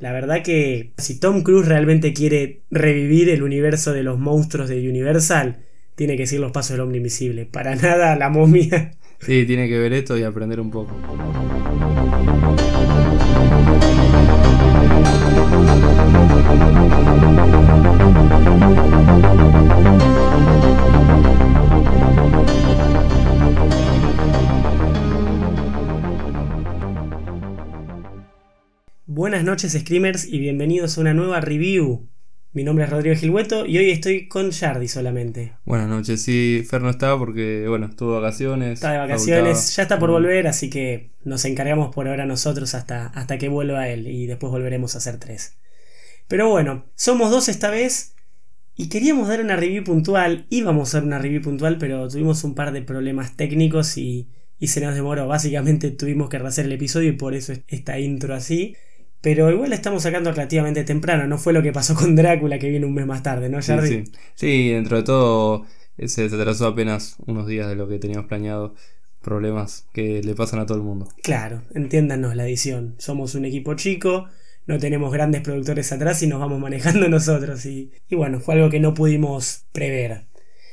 La verdad que si Tom Cruise realmente quiere revivir el universo de los monstruos de Universal, tiene que seguir los pasos del hombre invisible. Para nada la momia. Sí, tiene que ver esto y aprender un poco. Buenas noches Screamers y bienvenidos a una nueva review. Mi nombre es Rodrigo Gilhueto y hoy estoy con Jardi solamente. Buenas noches, sí, Fer no estaba porque, bueno, estuvo de vacaciones. Está de vacaciones, ya está por volver, así que nos encargamos por ahora nosotros hasta, hasta que vuelva él y después volveremos a hacer tres. Pero bueno, somos dos esta vez y queríamos dar una review puntual, íbamos a dar una review puntual, pero tuvimos un par de problemas técnicos y, y se nos demoró. Básicamente tuvimos que rehacer el episodio y por eso esta intro así. Pero igual estamos sacando relativamente temprano, no fue lo que pasó con Drácula que viene un mes más tarde, ¿no, Jardi? Sí, sí. sí, dentro de todo se atrasó apenas unos días de lo que teníamos planeado. Problemas que le pasan a todo el mundo. Claro, entiéndanos la edición. Somos un equipo chico, no tenemos grandes productores atrás y nos vamos manejando nosotros. Y, y bueno, fue algo que no pudimos prever.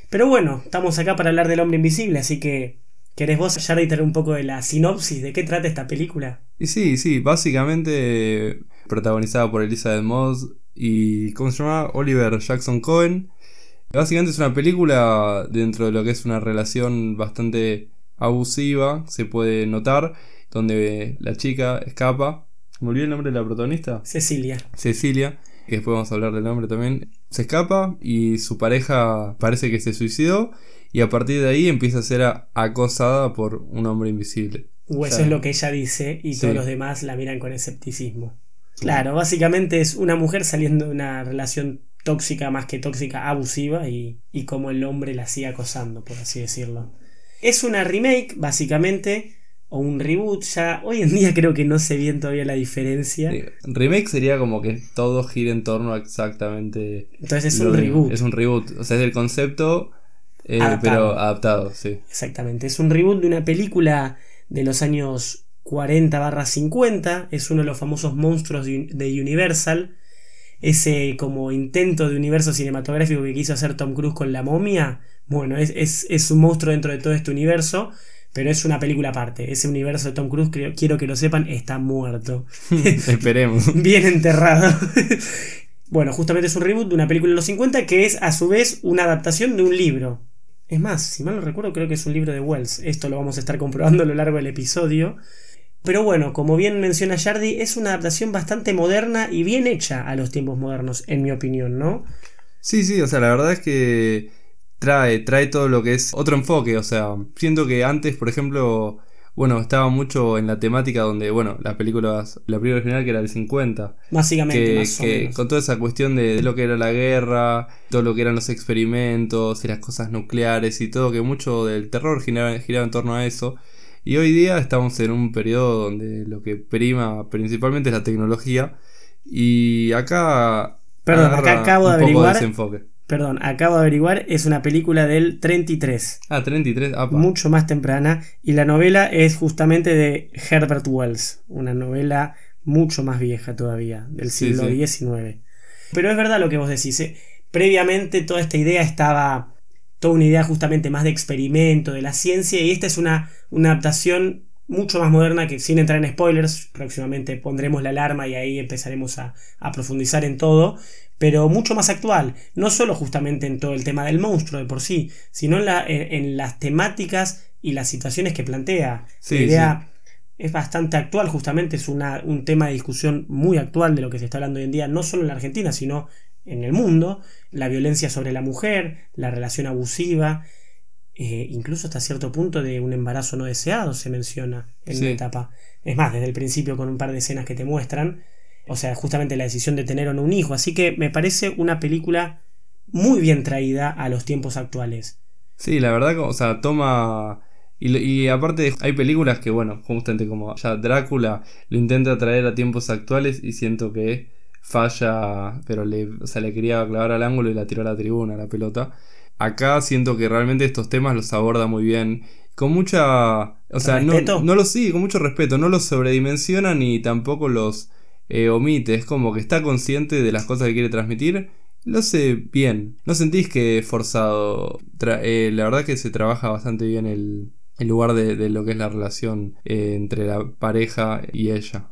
Pero bueno, estamos acá para hablar del hombre invisible, así que ¿Querés vos ya reiterar un poco de la sinopsis de qué trata esta película? Y sí, sí, básicamente protagonizada por Elizabeth Moss y ¿cómo se llama? Oliver Jackson Cohen. Básicamente es una película dentro de lo que es una relación bastante abusiva, se puede notar, donde la chica escapa. ¿Me olvidé el nombre de la protagonista? Cecilia. Cecilia, que después vamos a hablar del nombre también. Se escapa y su pareja parece que se suicidó y a partir de ahí empieza a ser acosada por un hombre invisible. O eso es lo que ella dice y todos los demás la miran con escepticismo. Claro, básicamente es una mujer saliendo de una relación tóxica más que tóxica, abusiva y, y como el hombre la sigue acosando, por así decirlo. Es una remake, básicamente, o un reboot. Ya hoy en día creo que no sé bien todavía la diferencia. Remake sería como que todo gira en torno a exactamente. Entonces es un reboot. Es un reboot. O sea, es el concepto eh, pero adaptado, sí. Exactamente. Es un reboot de una película de los años 40-50. Es uno de los famosos monstruos de Universal. Ese como intento de universo cinematográfico que quiso hacer Tom Cruise con la momia. Bueno, es, un monstruo dentro de todo este universo. Pero es una película aparte. Ese universo de Tom Cruise, quiero que lo sepan, está muerto. Esperemos. Bien enterrado. bueno, justamente es un reboot de una película de los 50 que es a su vez una adaptación de un libro. Es más, si mal no recuerdo, creo que es un libro de Wells. Esto lo vamos a estar comprobando a lo largo del episodio. Pero bueno, como bien menciona Jardi, es una adaptación bastante moderna y bien hecha a los tiempos modernos, en mi opinión, ¿no? Sí, sí, o sea, la verdad es que trae, trae todo lo que es otro enfoque. O sea, siento que antes, por ejemplo, bueno, estaba mucho en la temática donde, bueno, la película, la película original que era del 50. Básicamente, que, con toda esa cuestión de, lo que era la guerra, todo lo que eran los experimentos y las cosas nucleares y todo, que mucho del terror giraba, en torno a eso. Y hoy día estamos en un periodo donde lo que prima principalmente es la tecnología. Y acá. Perdón, acá acabo de averiguar. Perdón, acabo de averiguar, es una película del 33. Ah, 33, Mucho más temprana. Y la novela es justamente de Herbert Wells, una novela mucho más vieja todavía, del siglo XIX. Pero es verdad lo que vos decís. ¿eh? Previamente toda esta idea estaba, toda una idea justamente más de experimento, de la ciencia, y esta es una, una adaptación mucho más moderna que sin entrar en spoilers, próximamente pondremos la alarma y ahí empezaremos a, a profundizar en todo, pero mucho más actual, no solo justamente en todo el tema del monstruo de por sí, sino en, la, en, las temáticas y las situaciones que plantea. la idea es bastante actual, justamente es una, un tema de discusión muy actual de lo que se está hablando hoy en día, no solo en la Argentina, sino en el mundo, la violencia sobre la mujer, la relación abusiva, eh, incluso hasta cierto punto de un embarazo no deseado se menciona en la etapa. Es más, desde el principio con un par de escenas que te muestran o sea, justamente la decisión de tener o no un hijo. Así que me parece una película muy bien traída a los tiempos actuales. Sí, la verdad, o sea, toma... Y, aparte hay películas que, bueno, justamente como ya Drácula lo intenta traer a tiempos actuales y siento que falla, pero le, o sea, le quería clavar al ángulo y la tiró a la tribuna, la pelota. Acá siento que realmente estos temas los aborda muy bien. Con mucha... O sea, no, no los sí, con mucho respeto. No los sobredimensionan ni tampoco los eh, omite, es como que está consciente de las cosas que quiere transmitir. Lo hace bien. No sentís que es forzado. Eh, la verdad que se trabaja bastante bien el, lugar de, lo que es la relación eh, entre la pareja y ella.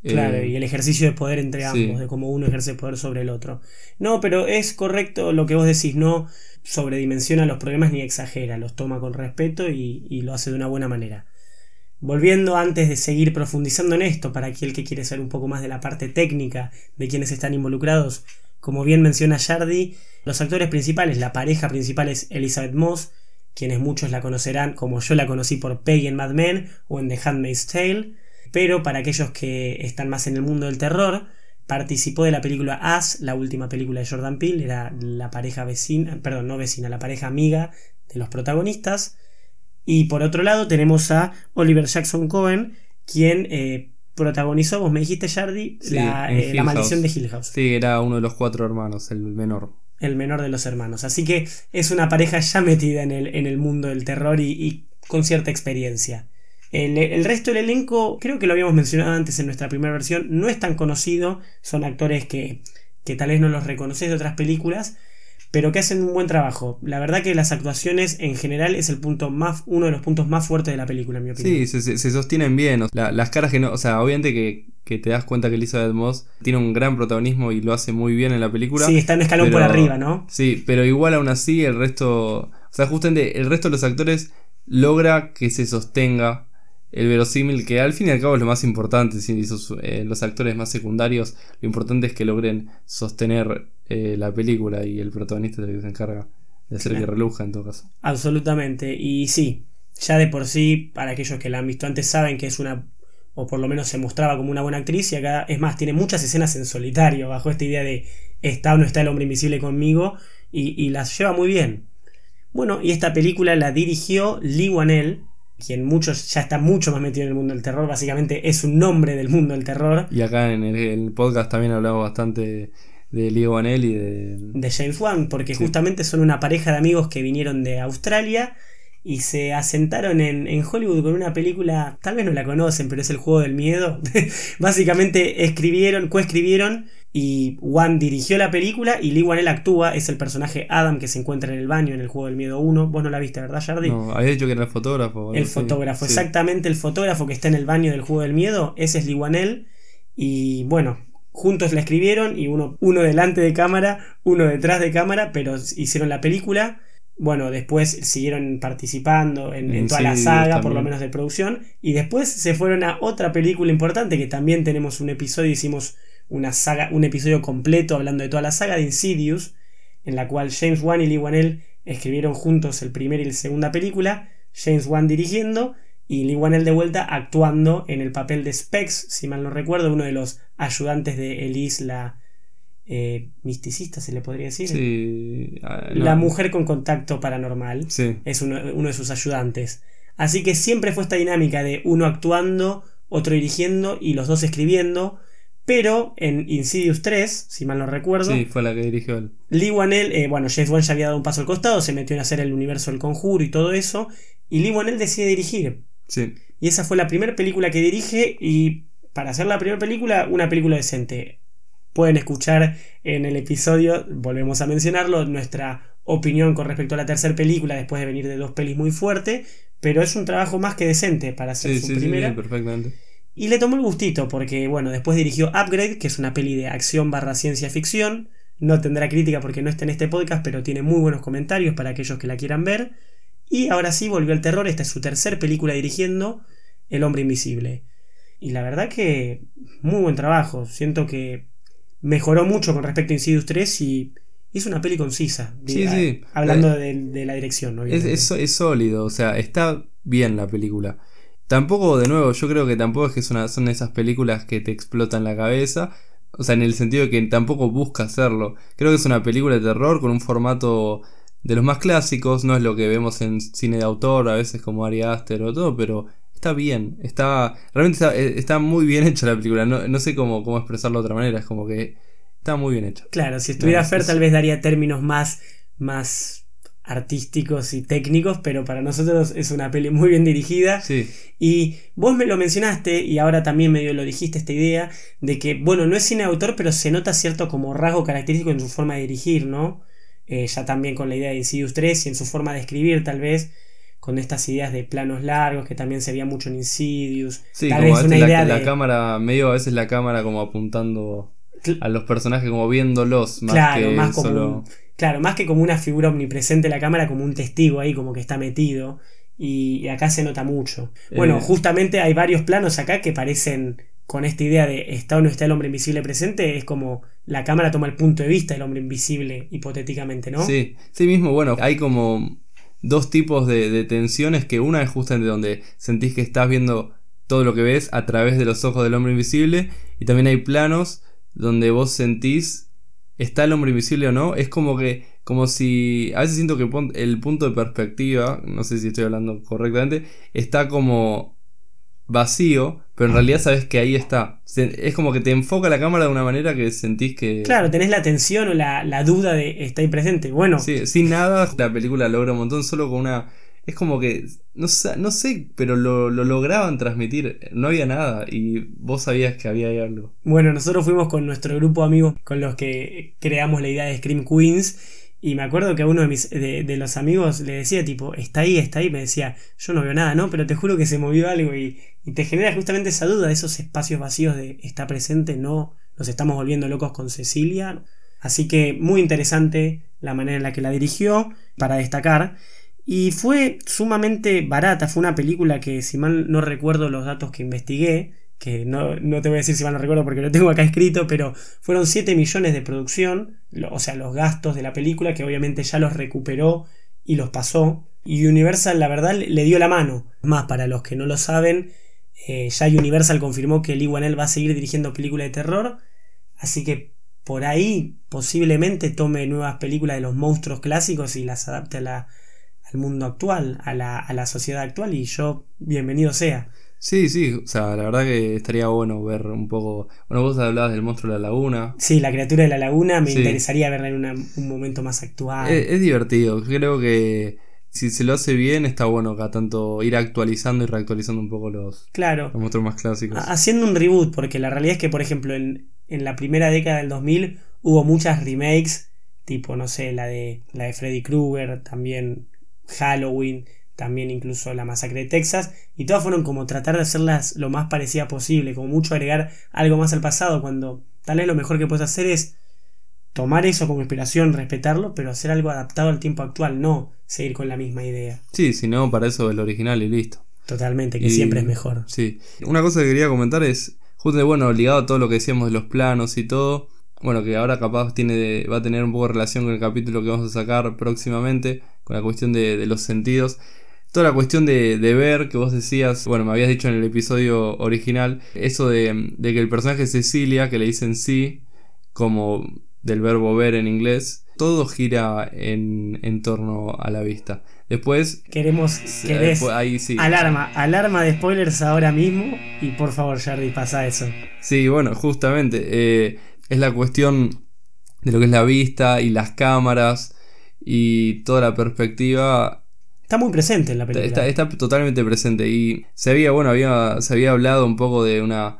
Claro, y el ejercicio de poder entre ambos, de cómo uno ejerce poder sobre el otro. No, pero es correcto lo que vos decís, no sobredimensiona los problemas ni exagera, los toma con respeto y, y lo hace de una buena manera. Volviendo antes de seguir profundizando en esto, para aquel que quiere saber un poco más de la parte técnica de quienes están involucrados, como bien menciona Jardy, los actores principales, la pareja principal es Elizabeth Moss, quienes muchos la conocerán como yo la conocí por Peggy en Mad Men o en The Handmaid's Tale, pero para aquellos que están más en el mundo del terror, participó de la película As, la última película de Jordan Peele, era la pareja vecina, perdón, no vecina, la pareja amiga de los protagonistas. Y por otro lado tenemos a Oliver Jackson Cohen, quien eh, protagonizó, vos me dijiste, Jardy, la, eh, la, maldición de Hill House. Sí, era uno de los cuatro hermanos, el menor. El menor de los hermanos. Así que es una pareja ya metida en el, en el mundo del terror y, con cierta experiencia. El, el, resto del elenco, creo que lo habíamos mencionado antes en nuestra primera versión, no es tan conocido, son actores que, que tal vez no los reconoces de otras películas, pero que hacen un buen trabajo. La verdad que las actuaciones en general es el punto más, uno de los puntos más fuertes de la película, en mi opinión. Sí, se, sostienen bien. las caras que no, o sea, obviamente que, que, te das cuenta que Elizabeth Moss tiene un gran protagonismo y lo hace muy bien en la película. Sí, está en escalón por arriba, ¿no? Sí, pero igual aún así el resto, o sea, justamente el resto de los actores logra que se sostenga el verosímil, que al fin y al cabo es lo más importante, si eh, los actores más secundarios, lo importante es que logren sostener eh, la película y el protagonista es el que se encarga de hacer que reluja en todo caso. Absolutamente, y sí, ya de por sí, para aquellos que la han visto antes, saben que es una, o por lo menos se mostraba como una buena actriz, y acá, es más, tiene muchas escenas en solitario, bajo esta idea de está o no está el hombre invisible conmigo, y, y las lleva muy bien. Bueno, y esta película la dirigió Lee Wanell, quien muchos ya está mucho más metido en el mundo del terror, básicamente es un nombre del mundo del terror. Y acá en el, podcast también hablamos bastante de Lee Wanell y de... De James Wan, porque justamente son una pareja de amigos que vinieron de Australia y se asentaron en, en, Hollywood con una película, tal vez no la conocen, pero es El Juego del Miedo. Básicamente escribieron, coescribieron y Wan dirigió la película y Lee Wanell actúa, es el personaje Adam que se encuentra en el baño en el juego del miedo 1. Vos no la viste, ¿verdad, Jardy? No, había dicho que era el fotógrafo. El fotógrafo, exactamente el fotógrafo que está en el baño del juego del miedo, ese es Lee Wanell. Y bueno, juntos la escribieron y uno, uno delante de cámara, uno detrás de cámara, pero hicieron la película. Bueno, después siguieron participando en, toda la saga, por lo menos de producción. Y después se fueron a otra película importante que también tenemos un episodio, hicimos una saga, un episodio completo hablando de toda la saga de Insidious, en la cual James Wan y Lee Wanell escribieron juntos el primer y la segunda película, James Wan dirigiendo y Lee Wanell de vuelta actuando en el papel de Specs, si mal no recuerdo, uno de los ayudantes de Elise, la eh, misticista, se le podría decir. Ah, la mujer con contacto paranormal. Es uno, uno de sus ayudantes. Así que siempre fue esta dinámica de uno actuando, otro dirigiendo y los dos escribiendo pero en Insidious 3, si mal no recuerdo. Sí, fue la que dirigió él. Lee Wanell, eh, bueno, James Wan ya había dado un paso al costado, se metió en hacer el universo del conjuro y todo eso. Y Lee Wanell decide dirigir. Sí. Y esa fue la primera película que dirige. Y para hacer la primera película, una película decente. Pueden escuchar en el episodio, volvemos a mencionarlo, nuestra opinión con respecto a la tercera película después de venir de dos pelis muy fuerte. Pero es un trabajo más que decente para hacer sí, su sí, primera. Sí, perfectamente. Y le tomó el gustito porque, bueno, después dirigió Upgrade, que es una peli de acción barra ciencia ficción. No tendrá crítica porque no está en este podcast, pero tiene muy buenos comentarios para aquellos que la quieran ver. Y ahora sí volvió al terror, esta es su tercer película dirigiendo, El hombre invisible. Y la verdad que muy buen trabajo, siento que mejoró mucho con respecto a Insidious 3 y hizo una peli concisa. Sí, sí. Hablando de, la dirección, es, es, sólido, o sea, está bien la película. Tampoco, de nuevo, yo creo que tampoco es que son, son esas películas que te explotan la cabeza. O sea, en el sentido de que tampoco busca hacerlo. Creo que es una película de terror con un formato de los más clásicos. No es lo que vemos en cine de autor, a veces como Ari Aster o todo, pero está bien. Está. Realmente está, eh, muy bien hecha la película. No, sé cómo, cómo expresarlo de otra manera. Es como que está muy bien hecha. Claro, si estuviera Fer, tal vez daría términos más. más artísticos y técnicos, pero para nosotros es una peli muy bien dirigida. Sí. Y vos me lo mencionaste, y ahora también medio lo dijiste esta idea, de que, bueno, no es cine de autor, pero se nota cierto como rasgo característico en su forma de dirigir, ¿no? Eh, ya también con la idea de Insidious 3 y en su forma de escribir, tal vez, con estas ideas de planos largos, que también se veía mucho en Insidious. Sí, tal como vez a una veces idea la, la de- cámara, medio a veces la cámara como apuntando a los personajes, como viéndolos, más Claro, que más como solo. un- claro, más que como una figura omnipresente la cámara, como un testigo ahí, como que está metido. Y, y acá se nota mucho. Bueno, Eh. justamente hay varios planos acá que parecen con esta idea de está o no está el hombre invisible presente, es como la cámara toma el punto de vista del hombre invisible, hipotéticamente, ¿no? Sí, sí mismo, bueno, hay como dos tipos de, de tensiones que una es justamente donde sentís que estás viendo todo lo que ves a través de los ojos del hombre invisible y también hay planos donde vos sentís está el hombre invisible o no, es como que como si a veces siento que el punto de perspectiva, no sé si estoy hablando correctamente, está como vacío, pero en realidad sabes que ahí está. Es como que te enfoca la cámara de una manera que sentís que Claro, tenés la tensión o la, la duda de está ahí presente. Bueno, Sí, sin nada, la película logra un montón, solo con una. Es como que. No, no sé, pero lo, lo lograban transmitir. No había nada y vos sabías que había ahí algo. Bueno, nosotros fuimos con nuestro grupo de amigos con los que creamos la idea de Scream Queens. Y me acuerdo que a uno de, mis, de, de los amigos le decía, tipo, está ahí, está ahí. Me decía, yo no veo nada, ¿no? Pero te juro que se movió algo. Y, y te genera justamente esa duda de esos espacios vacíos de está presente, no. Nos estamos volviendo locos con Cecilia. Así que muy interesante la manera en la que la dirigió, para destacar. Y fue sumamente barata. Fue una película que, si mal no recuerdo los datos que investigué, que no, no te voy a decir si mal no recuerdo porque lo tengo acá escrito, pero fueron 7 millones de producción, o sea, los gastos de la película, que obviamente ya los recuperó y los pasó. Y Universal, la verdad, le- le dio la mano. Más, para los que no lo saben, eh, ya Universal confirmó que Lee Wanell va a seguir dirigiendo películas de terror, así que por ahí posiblemente tome nuevas películas de los monstruos clásicos y las adapte a la, al mundo actual, a la, a la sociedad actual, y yo, bienvenido sea. Sí, sí, o sea, la verdad que estaría bueno ver un poco. Bueno, vos hablabas del monstruo de la laguna. Sí, la criatura de la laguna me Sí. interesaría verla en una- un momento más actual. Es, es divertido, creo que si se lo hace bien está bueno acá tanto ir actualizando y reactualizando un poco los, claro. los monstruos más clásicos. Ha- Haciendo un reboot, porque la realidad es que, por ejemplo, en, en la primera década del 2000 hubo muchas remakes, tipo, no sé, la de, la de Freddy Krueger, también Halloween, también incluso la masacre de Texas, y todas fueron como tratar de hacerlas lo más parecida posible, como mucho agregar algo más al pasado, cuando tal vez lo mejor que puedes hacer es tomar eso como inspiración, respetarlo, pero hacer algo adaptado al tiempo actual, no seguir con la misma idea. Sí, si no, para eso el original y listo. Totalmente, que Y- siempre es mejor. Sí. Una cosa que quería comentar es, justo bueno, ligado a todo lo que decíamos de los planos y todo, bueno, que ahora capaz tiene, va a tener un poco de relación con el capítulo que vamos a sacar próximamente, con la cuestión de, de los sentidos. Toda la cuestión de, de ver, que vos decías, bueno, me habías dicho en el episodio original, eso de, de que el personaje Cecilia, que le dicen sí, como del verbo ver en inglés, todo gira en, en torno a la vista. Después, Queremos, eh, querés pues ahí sí. Alarma, alarma de spoilers ahora mismo. Y por favor, Jardy, pasa eso. Sí, bueno, justamente. eh, es la cuestión de lo que es la vista y las cámaras y toda la perspectiva. Está muy presente en la película. está- está totalmente presente. Y se había, bueno, había, se había hablado un poco de una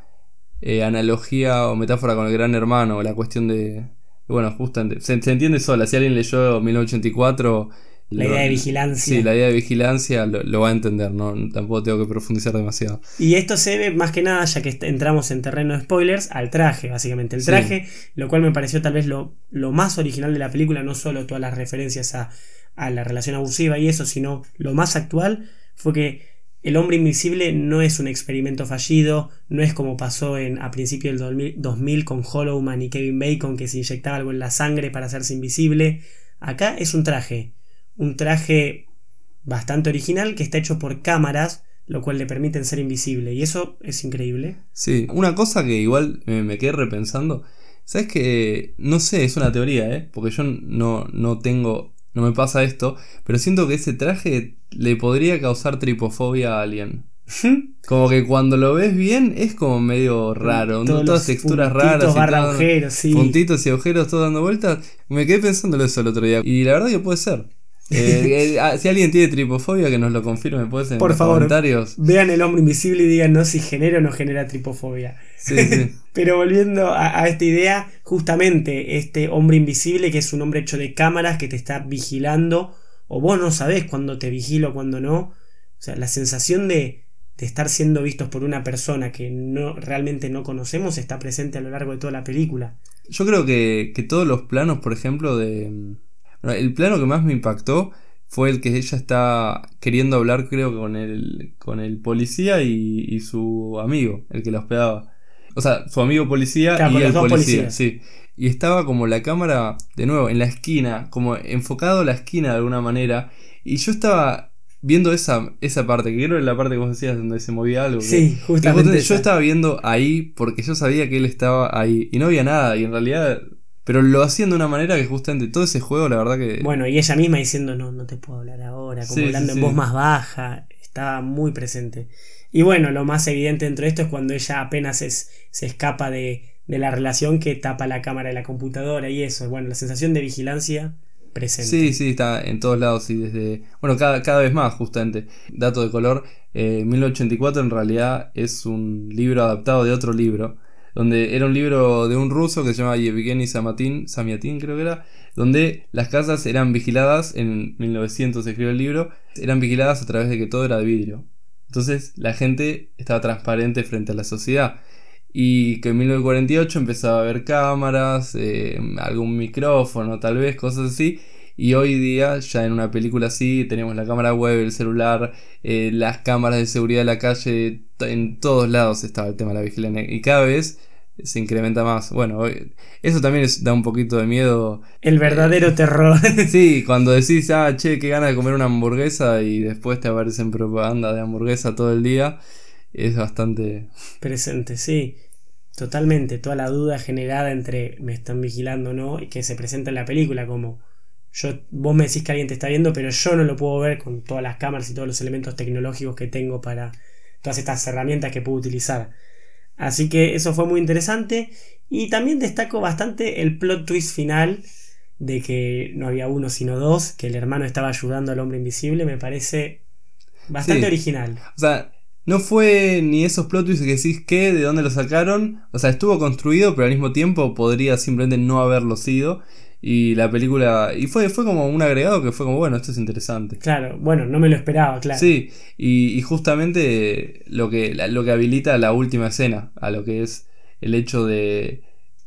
eh, analogía o metáfora con el gran hermano. La cuestión de. Bueno, justamente. Se, se entiende sola. Si alguien leyó 1984. La lo- idea de vigilancia. Sí, la idea de vigilancia lo, lo va a entender, ¿no? Tampoco tengo que profundizar demasiado. Y esto se debe más que nada, ya que entramos en terreno de spoilers, al traje, básicamente. El Sí. traje, lo cual me pareció tal vez lo, lo más original de la película, no solo todas las referencias a, a la relación abusiva y eso, sino lo más actual fue que el hombre invisible no es un experimento fallido, no es como pasó en, a principios del 2000, 2000 con Hollow Man y Kevin Bacon que se inyectaba algo en la sangre para hacerse invisible. Acá es un traje, un traje bastante original que está hecho por cámaras, lo cual le permiten ser invisible. Y eso es increíble. Sí, una cosa que igual me, me quedé repensando. ¿Sabes que No sé, es una teoría, ¿eh? Porque yo no, no tengo. No me pasa esto. Pero siento que ese traje le podría causar tripofobia a alguien. Como que cuando lo ves bien es como medio raro. ¿no? Todos Todas texturas raras. y agujeros, sí. Puntitos y agujeros todo dando vueltas. Me quedé pensando eso el otro día. Y la verdad que puede ser. Eh, eh, ah, si alguien tiene tripofobia, que nos lo confirme, puedes en Por los favor, comentarios. Vean el hombre invisible y díganos si genera o no genera tripofobia. Sí, sí. Pero volviendo a, a esta idea, justamente este hombre invisible, que es un hombre hecho de cámaras que te está vigilando, o vos no sabés cuándo te vigilo, cuándo no. O sea, la sensación de, de estar siendo vistos por una persona que no, realmente no conocemos está presente a lo largo de toda la película. Yo creo que, que todos los planos, por ejemplo, de. El plano que más me impactó fue el que ella está queriendo hablar, creo, con el, con el policía y, y su amigo, el que la hospedaba. O sea, su amigo policía Claro, y el policía, policías. sí. Y estaba como la cámara, de nuevo, en la esquina, como enfocado a la esquina de alguna manera. Y yo estaba viendo esa, esa parte, que creo que era la parte que vos decías donde se movía algo. Sí, que justamente. yo estaba viendo ahí porque yo sabía que él estaba ahí y no había nada y en realidad pero lo hacían de una manera que justamente todo ese juego la verdad que Bueno, y ella misma diciendo, no, no te puedo hablar ahora, como Sí, hablando sí, en voz más baja, estaba muy presente. Y bueno, lo más evidente dentro de esto es cuando ella apenas es- se escapa de, de la relación que tapa la cámara de la computadora y eso. Bueno, la sensación de vigilancia presente. Sí, sí, está en todos lados y desde... Bueno, cada, cada vez más, justamente. Dato de color, eh, 1984 en realidad es un libro adaptado de otro libro, donde era un libro de un ruso que se llama Yevgeny Samatin, Samiatin creo que era, donde las casas eran vigiladas, en 1900 se escribió el libro, eran vigiladas a través de que todo era de vidrio. Entonces la gente estaba transparente frente a la sociedad. Y que en 1948 empezaba a haber cámaras, eh, algún micrófono, tal vez, cosas así. Y hoy día, ya en una película así, tenemos la cámara web, el celular, eh, las cámaras de seguridad de la calle, en todos lados estaba el tema de la vigilancia. Y cada vez se incrementa más. Bueno, eso también es- da un poquito de miedo. El verdadero terror. Sí, cuando decís, ah, che, qué ganas de comer una hamburguesa y después te aparecen propaganda de hamburguesa todo el día, es bastante... presente, sí. Totalmente, toda la duda generada entre me están vigilando o no y que se presenta en la película como yo vos me decís que alguien te está viendo, pero yo no lo puedo ver con todas las cámaras y todos los elementos tecnológicos que tengo para todas estas herramientas que puedo utilizar. Así que eso fue muy interesante y también destaco bastante el plot twist final de que no había uno sino dos, que el hermano estaba ayudando al hombre invisible, me parece bastante Sí. original. O sea, no fue ni esos plot twists que decís que, de dónde lo sacaron. O sea, estuvo construido, pero al mismo tiempo podría simplemente no haberlo sido. Y la película. Y fue, fue como un agregado que fue como, bueno, esto es interesante. Claro, bueno, no me lo esperaba, claro. Sí, y, y justamente lo que, lo que habilita la última escena, a lo que es el hecho de,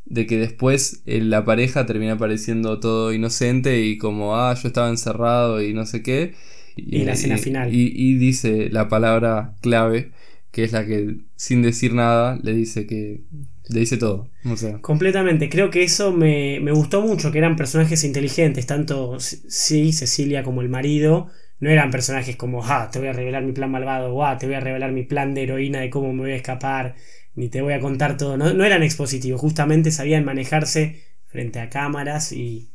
de que después eh, la pareja termina pareciendo todo inocente y como, ah, yo estaba encerrado y no sé qué. Y la escena final. Y, y dice la palabra clave, que es la que sin decir nada le dice que... Le dice todo. O sea, Completamente, creo que eso me, me gustó mucho, que eran personajes inteligentes, tanto sí, Cecilia como el marido, no eran personajes como, ah, te voy a revelar mi plan malvado, o ah, te voy a revelar mi plan de heroína de cómo me voy a escapar, ni te voy a contar todo, no, no eran expositivos, justamente sabían manejarse frente a cámaras y,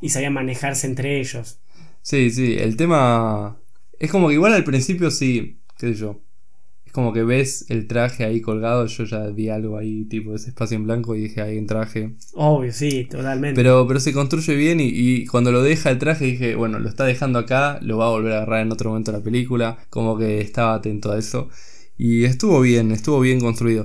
y sabían manejarse entre ellos. Sí, sí, el tema es como que igual al principio sí, qué sé yo. Como que ves el traje ahí colgado, yo ya vi algo ahí, tipo ese espacio en blanco y dije, hay un traje. Obvio, sí, totalmente. Pero, pero se construye bien y, y cuando lo deja el traje dije, bueno, lo está dejando acá, lo va a volver a agarrar en otro momento de la película, como que estaba atento a eso. Y estuvo bien, estuvo bien construido.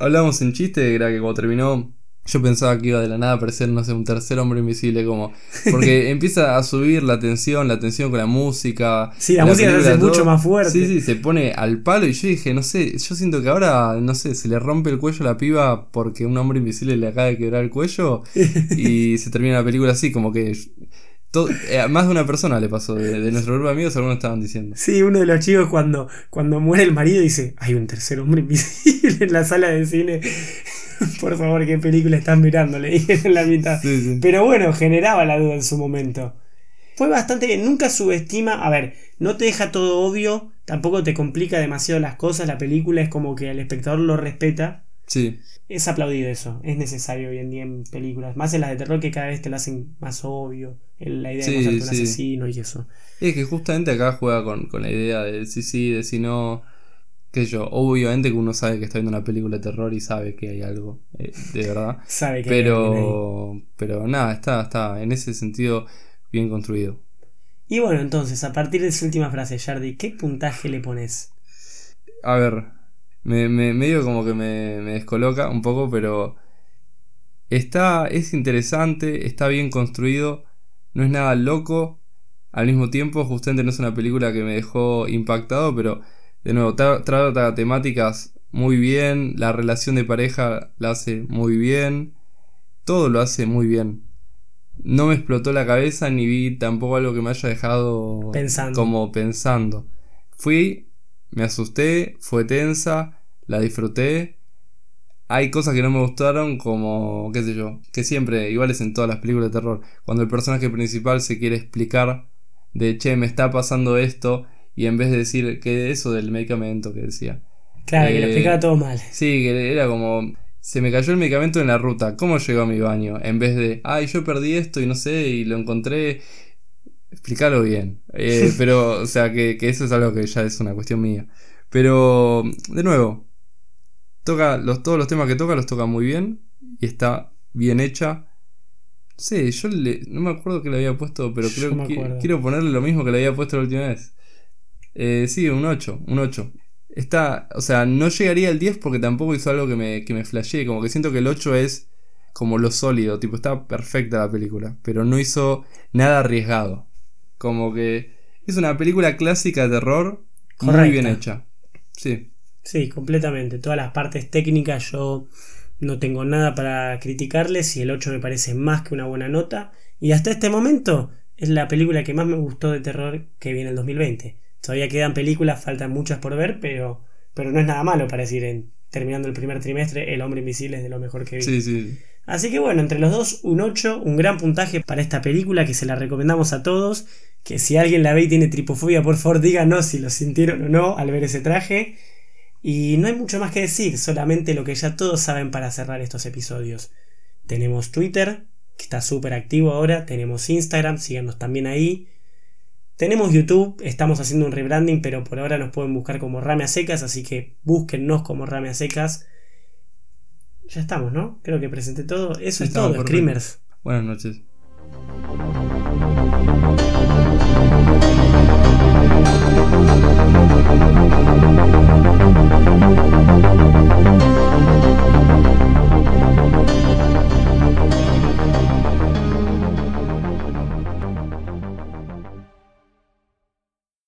Hablamos en chiste, era que cuando terminó, yo pensaba que iba de la nada a aparecer, no sé, un tercer hombre invisible, como. Porque empieza a subir la tensión, la tensión con la música. Sí, la música se hace mucho más fuerte. Sí, sí, se pone al palo y yo dije, no sé, yo siento que ahora, no sé, se le rompe el cuello a la piba porque un hombre invisible le acaba de quebrar el cuello y se termina la película así, como que. todo- eh, más de una persona le pasó, de, de nuestro grupo de amigos, algunos estaban diciendo. Sí, uno de los chicos cuando, cuando muere el marido dice, hay un tercer hombre invisible en la sala de cine. Por favor, ¿qué película están mirando? Le dije en la mitad. Sí, sí. Pero bueno, generaba la duda en su momento. Fue bastante bien, nunca subestima, a ver, no te deja todo obvio, tampoco te complica demasiado las cosas, la película es como que el espectador lo respeta. Sí, Es aplaudido eso, es necesario hoy en día en películas, más en las de terror que cada vez te lo hacen más obvio, la idea Sí, de mostrarte un sí. asesino y eso. Es que justamente acá juega con, con la idea de sí, sí, de si no. Qué sé yo, obviamente que uno sabe que está viendo una película de terror y sabe que hay algo, eh, de verdad. Sabe que hay alguien ahí. Pero, pero nada, está, está en ese sentido bien construido. Y bueno, entonces, a partir de esa última frase, Jardi, ¿qué puntaje le pones? A ver, me, me medio como que me, me descoloca un poco, pero está, es interesante, está bien construido, no es nada loco, al mismo tiempo justamente no es una película que me dejó impactado, pero de nuevo, trata temáticas muy bien, la relación de pareja la hace muy bien, todo lo hace muy bien no me explotó la cabeza ni vi tampoco algo que me haya dejado pensando. como pensando. Fui, me asusté, fue tensa, la disfruté. Hay cosas que no me gustaron como, qué sé yo, que siempre, iguales en todas las películas de terror, cuando el personaje principal se quiere explicar de, che, me está pasando esto, y en vez de decir que eso del medicamento que decía. Claro, que le explicaba eh, todo mal. Sí, que era como, se me cayó el medicamento en la ruta, ¿cómo llegó a mi baño? En vez de, ay, yo perdí esto y no sé, y lo encontré. Explícalo bien. Eh, pero, o sea, que, eso es algo que ya es una cuestión mía. Pero, de nuevo, toca los, todos los temas que toca los toca muy bien y está bien hecha. Sí, yo no me acuerdo que le había puesto, pero creo que quiero ponerle lo mismo que le había puesto la última vez. Eh, sí, un 8, un 8 está, o sea, no llegaría al 10 porque tampoco hizo algo que me, que me flashee, como que siento que el 8 es como lo sólido, tipo, está perfecta la película, pero no hizo nada arriesgado. Como que es una película clásica de terror muy bien hecha. Sí. Sí, completamente. Todas las partes técnicas yo no tengo nada para criticarles y el 8 me parece más que una buena nota. Y hasta este momento es la película que más me gustó de terror que viene el 2020. Todavía quedan películas, faltan muchas por ver, pero, pero no es nada malo para decir, en, terminando el primer trimestre, El Hombre Invisible es de lo mejor que vi. Sí, sí. Así que bueno, entre los dos, un 8, un gran puntaje para esta película que se la recomendamos a todos. Que si alguien la ve y tiene tripofobia, por favor díganos si lo sintieron o no al ver ese traje. Y no hay mucho más que decir, solamente lo que ya todos saben para cerrar estos episodios. Tenemos Twitter, que está súper activo ahora, tenemos Instagram, síganos también ahí. Tenemos YouTube, estamos haciendo un rebranding, pero por ahora nos pueden buscar como Rame Secas, así que búsquennos como Rame Secas. Ya estamos, ¿no? Creo que presenté todo. Eso es todo, Screamers. Buenas noches.